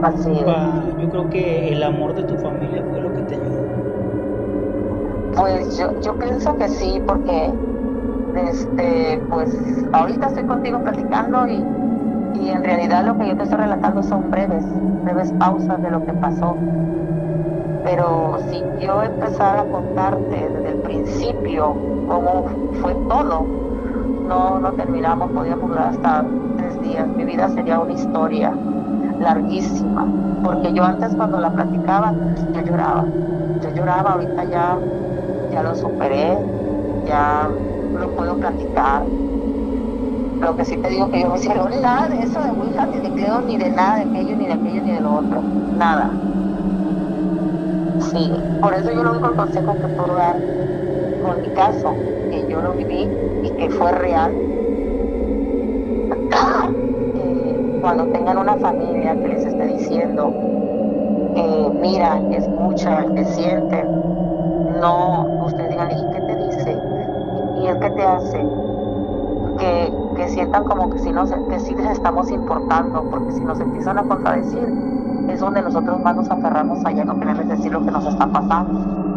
B: Así es.
A: Yo creo que el amor de tu familia fue lo que te ayudó.
B: Pues yo, yo pienso que sí, porque este, pues ahorita estoy contigo platicando y, y en realidad lo que yo te estoy relatando son breves, breves pausas de lo que pasó. Pero si yo empezara a contarte principio cómo fue todo, no, no terminamos, podíamos durar hasta tres días. Mi vida sería una historia larguísima, porque yo antes cuando la platicaba, yo lloraba, yo lloraba, ahorita ya, ya lo superé, ya lo puedo platicar. Lo que sí te digo que yo no hicieron nada de eso de Ouija, ni de Cleo, ni de nada de aquello, ni de aquello, ni de lo otro, nada. Sí, por eso yo lo único consejo que puedo dar con mi caso, que yo lo viví y que fue real, eh, cuando tengan una familia que les esté diciendo que mira, que escucha, que siente. No, ustedes digan, ¿y qué te dice? ¿Y el qué te hace? Que, que sientan como que si, nos, que sí les estamos importando, porque si nos empiezan a contradecir, es donde nosotros más nos aferramos allá no queremos decir lo que nos está pasando.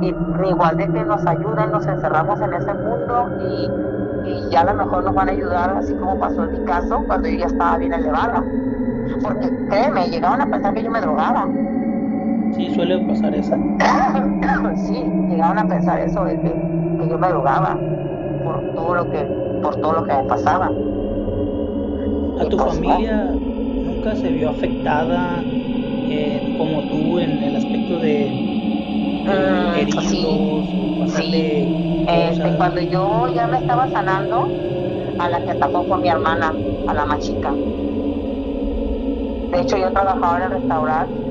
B: Y igual de que nos ayuden, nos encerramos en ese mundo y, y ya a lo mejor nos van a ayudar, así como pasó en mi caso, cuando yo ya estaba bien elevada. Porque créeme, llegaban a pensar que yo me drogaba.
A: Sí, suele pasar eso.
B: sí, llegaban a pensar eso de que, que, yo me drogaba por todo lo que, por todo lo que me pasaba.
A: ¿A tu pues, familia nunca se vio afectada eh, como tú en el aspecto de,
B: mm, heridos sí, sí. Este, cuando yo ya me estaba sanando, a la que atacó con mi hermana, a la más chica. De hecho, yo trabajaba en el restaurante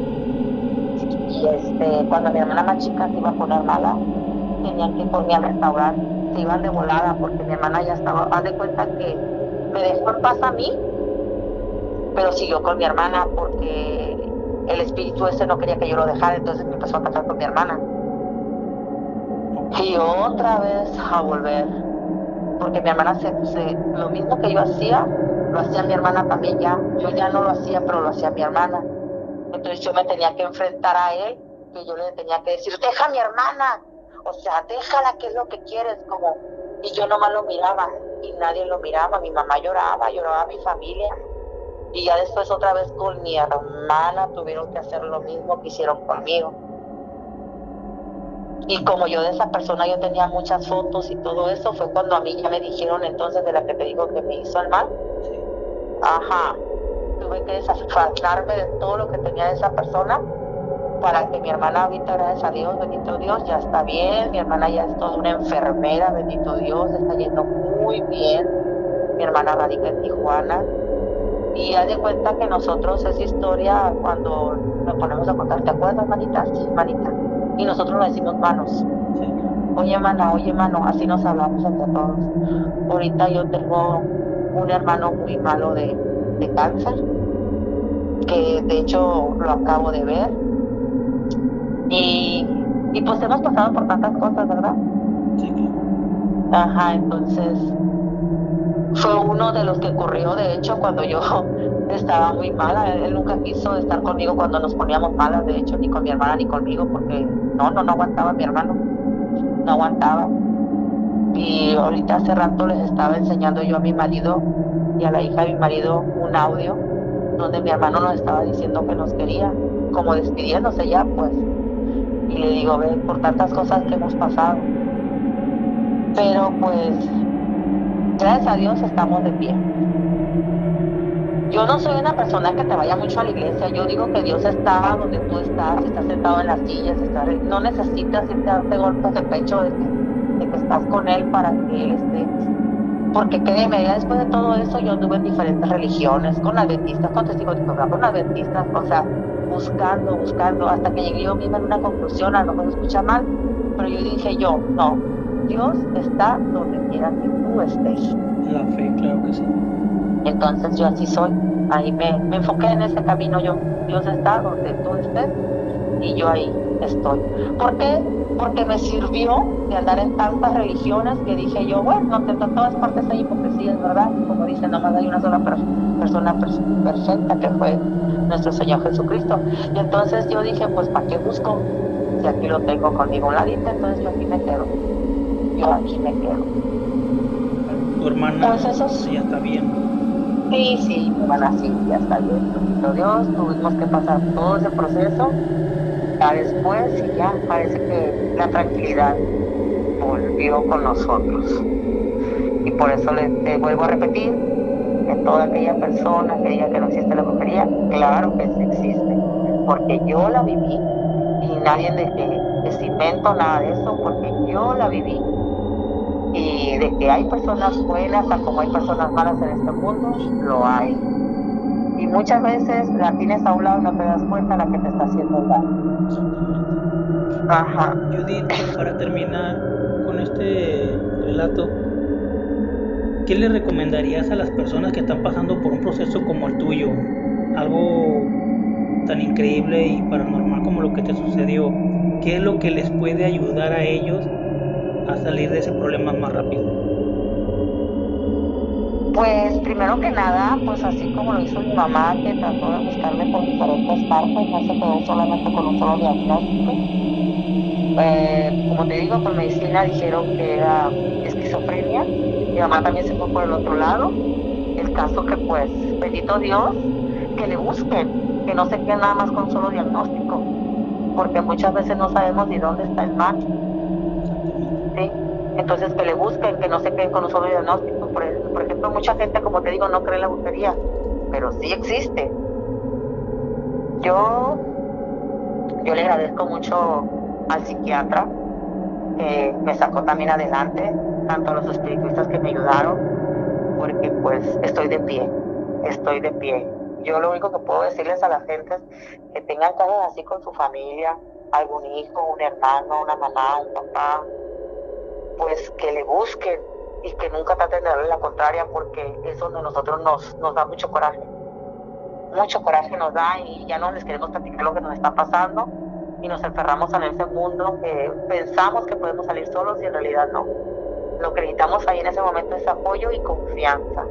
B: y este, cuando mi hermana más chica se iba a poner mala, tenían que ir por mí al restaurante. Se iban de volada porque mi hermana ya estaba. Haz de cuenta que me dejó en paz a mí, pero siguió con mi hermana porque el espíritu ese no quería que yo lo dejara, entonces me empezó a atacar con mi hermana. Y otra vez a volver, porque mi hermana se, se lo mismo que yo hacía, lo hacía mi hermana también ya. Yo ya no lo hacía, pero lo hacía mi hermana. Entonces yo me tenía que enfrentar a él, que yo le tenía que decir, deja a mi hermana, o sea, déjala, que es lo que quieres? Como, y yo nomás lo miraba, y nadie lo miraba, mi mamá lloraba, lloraba mi familia. Y ya después otra vez con mi hermana tuvieron que hacer lo mismo que hicieron conmigo. Y como yo de esa persona yo tenía muchas fotos y todo eso, fue cuando a mí ya me dijeron entonces de la que te digo que me hizo el mal. Ajá. Tuve que desafanarme de todo lo que tenía de esa persona para que mi hermana ahorita, gracias a Dios, bendito Dios, ya está bien. Mi hermana ya es toda una enfermera, bendito Dios, está yendo muy bien. Mi hermana radica en Tijuana. Y haz de cuenta que nosotros esa historia, cuando nos ponemos a contar, ¿te acuerdas, manita? Sí, manita. Y nosotros nos decimos manos. Oye, mana, oye, mano, así nos hablamos entre todos. Ahorita yo tengo un hermano muy malo de, cáncer, que de hecho lo acabo de ver. Y, y pues hemos pasado por tantas cosas, ¿verdad?
A: Sí,
B: Ajá, entonces fue uno de los que ocurrió, de hecho, cuando yo estaba muy mala. Él nunca quiso estar conmigo cuando nos poníamos malas, de hecho, ni con mi hermana ni conmigo, porque no, no, no aguantaba mi hermano, no aguantaba. Y ahorita hace rato les estaba enseñando yo a mi marido y a la hija de mi marido un audio donde mi hermano nos estaba diciendo que nos quería, como despidiéndose ya, pues. Y le digo, ve, por tantas cosas que hemos pasado. Pero pues, gracias a Dios estamos de pie. Yo no soy una persona que te vaya mucho a la iglesia, yo digo que Dios está donde tú estás, estás sentado en las sillas, no necesitas irte a darte golpes de pecho de que estás con él para que él esté. Porque créeme, ya después de todo eso yo anduve en diferentes religiones, con adventistas, con testigos de Jehová, con adventistas, o sea, buscando, buscando, hasta que llegué yo misma a una conclusión, a lo mejor escucha mal, pero yo dije yo, no, Dios está donde quiera que tú estés.
A: La fe, claro que sí.
B: Entonces yo así soy, ahí me, me enfoqué en ese camino yo, Dios está donde tú estés y yo ahí estoy. ¿Por qué? Porque me sirvió de andar en tantas religiones que dije yo, bueno, en todas partes hay hipocresías, ¿verdad? Como dicen, nomás hay una sola persona perfecta que fue nuestro Señor Jesucristo. Y entonces yo dije, pues ¿para qué busco? Si aquí lo tengo conmigo un ladito, entonces yo aquí me quedo. Aquí me quedo.
A: ¿Tu hermana pues eso, ya está bien?
B: Sí, sí, mi hermana sí, ya está bien. Dios, tuvimos que pasar todo ese proceso después y ya parece que la tranquilidad volvió con nosotros. Y por eso le, vuelvo a repetir, que toda aquella persona que diga que no existe la brujería, claro que sí existe, porque yo la viví y nadie de que les invento nada de eso, porque yo la viví. Y de que hay personas buenas, como hay personas malas en este mundo, lo hay y muchas veces la tienes a un lado y no te das cuenta la que te está haciendo daño.
A: Ajá. Judith, para terminar con este relato, ¿qué le recomendarías a las personas que están pasando por un proceso como el tuyo? Algo tan increíble y paranormal como lo que te sucedió, ¿qué es lo que les puede ayudar a ellos a salir de ese problema más rápido?
B: Pues primero que nada, pues así como lo hizo mi mamá, que trató de buscarme por diferentes partes, no se quedó solamente con un solo diagnóstico. Eh, como te digo, por medicina dijeron que era esquizofrenia. Mi mamá también se fue por el otro lado. El caso que pues, bendito Dios, que le busquen, que no se queden nada más con un solo diagnóstico, porque muchas veces no sabemos ni dónde está el mal. Entonces que le busquen, que no se queden con un solo diagnóstico. Por, ejemplo, mucha gente, como te digo, no cree en la brujería, pero sí existe. Yo, yo le agradezco mucho al psiquiatra que me sacó también adelante, tanto a los espiritistas que me ayudaron, porque pues estoy de pie, estoy de pie. Yo lo único que puedo decirles a la gente es que tengan casos así con su familia, algún hijo, un hermano, una mamá, un papá, pues que le busquen y que nunca traten de darle la contraria porque eso de nosotros nos, nos da mucho coraje. Mucho coraje nos da y ya no les queremos platicar lo que nos está pasando y nos encerramos en ese mundo que pensamos que podemos salir solos y en realidad no. Lo que necesitamos ahí en ese momento es apoyo y confianza.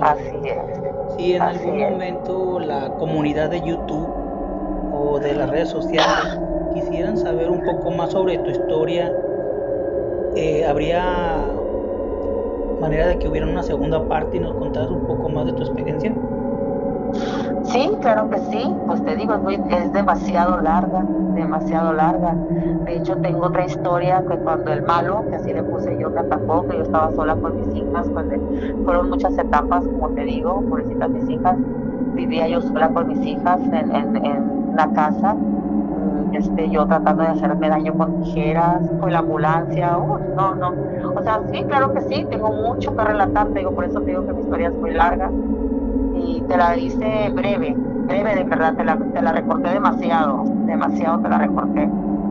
A: Así es. Si en algún momento la comunidad de YouTube o de las redes sociales quisieran saber un poco más sobre tu historia, eh, ¿habría manera de que hubiera una segunda parte y nos contaras un poco más de tu experiencia?
B: Sí, claro que sí. Pues te digo, es, demasiado larga, demasiado larga. De hecho, tengo otra historia que cuando el malo, que así le puse yo, me atacó, que yo estaba sola con mis hijas, pues fueron muchas etapas, como te digo, pobrecitas mis hijas. Vivía yo sola con mis hijas en la casa este, yo tratando de hacerme daño con tijeras, con la ambulancia, uh, no, no. O sea, sí, claro que sí, tengo mucho que relatar, te digo, por eso te digo que mi historia es muy larga y te la hice breve, breve de verdad, te la, te la recorté demasiado, demasiado te la recorté.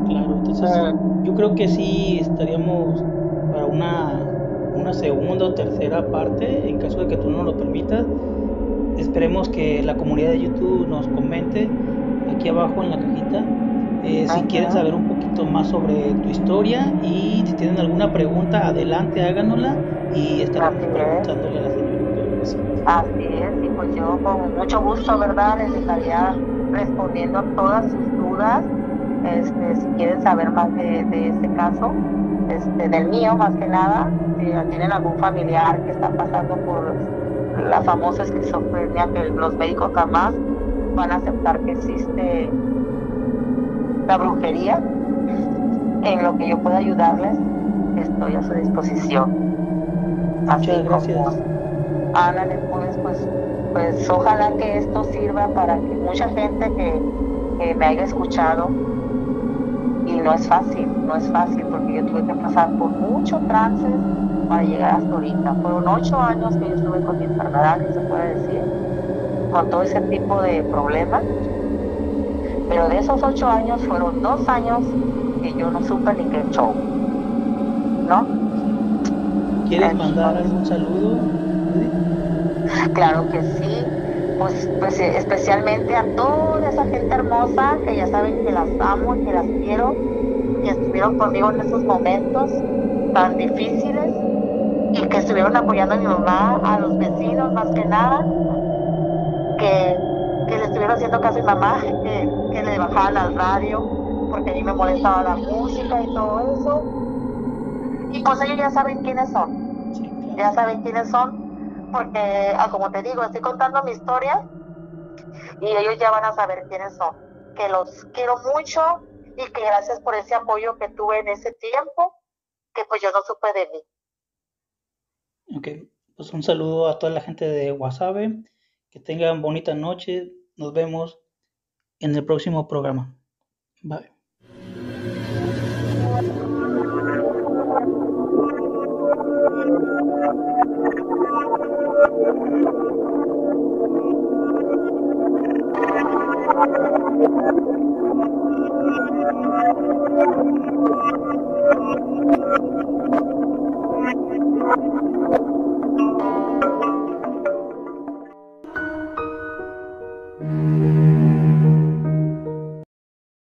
A: Claro, entonces yo creo que sí estaríamos para una, una segunda o tercera parte, en caso de que tú no lo permitas. Esperemos que la comunidad de YouTube nos comente aquí abajo en la cajita eh, si quieren saber un poquito más sobre tu historia y si tienen alguna pregunta, adelante, háganosla y estaremos preguntándole a la
B: señora. Así es, y pues yo con mucho gusto, ¿verdad? Les estaría respondiendo a todas sus dudas. Este, si quieren saber más de, de este caso, este, del mío más que nada, si tienen algún familiar que está pasando por la famosa esquizofrenia que los médicos jamás van a aceptar que existe la brujería, en lo que yo pueda ayudarles, estoy a su disposición.
A: Muchas gracias.
B: Ana, después, pues, pues ojalá que esto sirva para que mucha gente que, que me haya escuchado, y no es fácil, no es fácil, porque yo tuve que pasar por muchos trances para llegar hasta ahorita. Fueron ocho años que yo estuve con mi enfermedad, que se puede decir, con todo ese tipo de problemas pero de esos ocho años fueron dos años que yo no supe ni qué show. ¿No?
A: ¿Quieres mandar algún saludo?
B: Claro que sí. Pues, pues eh, especialmente a toda esa gente hermosa que ya saben que las amo y que las quiero, que estuvieron conmigo en esos momentos tan difíciles y que estuvieron apoyando a mi mamá, a los vecinos más que nada, que que le estuvieron haciendo caso a mi mamá, le bajaban al radio, porque a mí me molestaba la música y todo eso. Y pues ellos ya saben quiénes son, ya saben quiénes son, porque ah, como te digo, estoy contando mi historia y ellos ya van a saber quiénes son. Que los quiero mucho y que gracias por ese apoyo que tuve en ese tiempo, que pues yo no supe de mí.
A: Ok, pues un saludo a toda la gente de Wasabe que tengan bonita noche. Nos vemos en el próximo programa. Bye.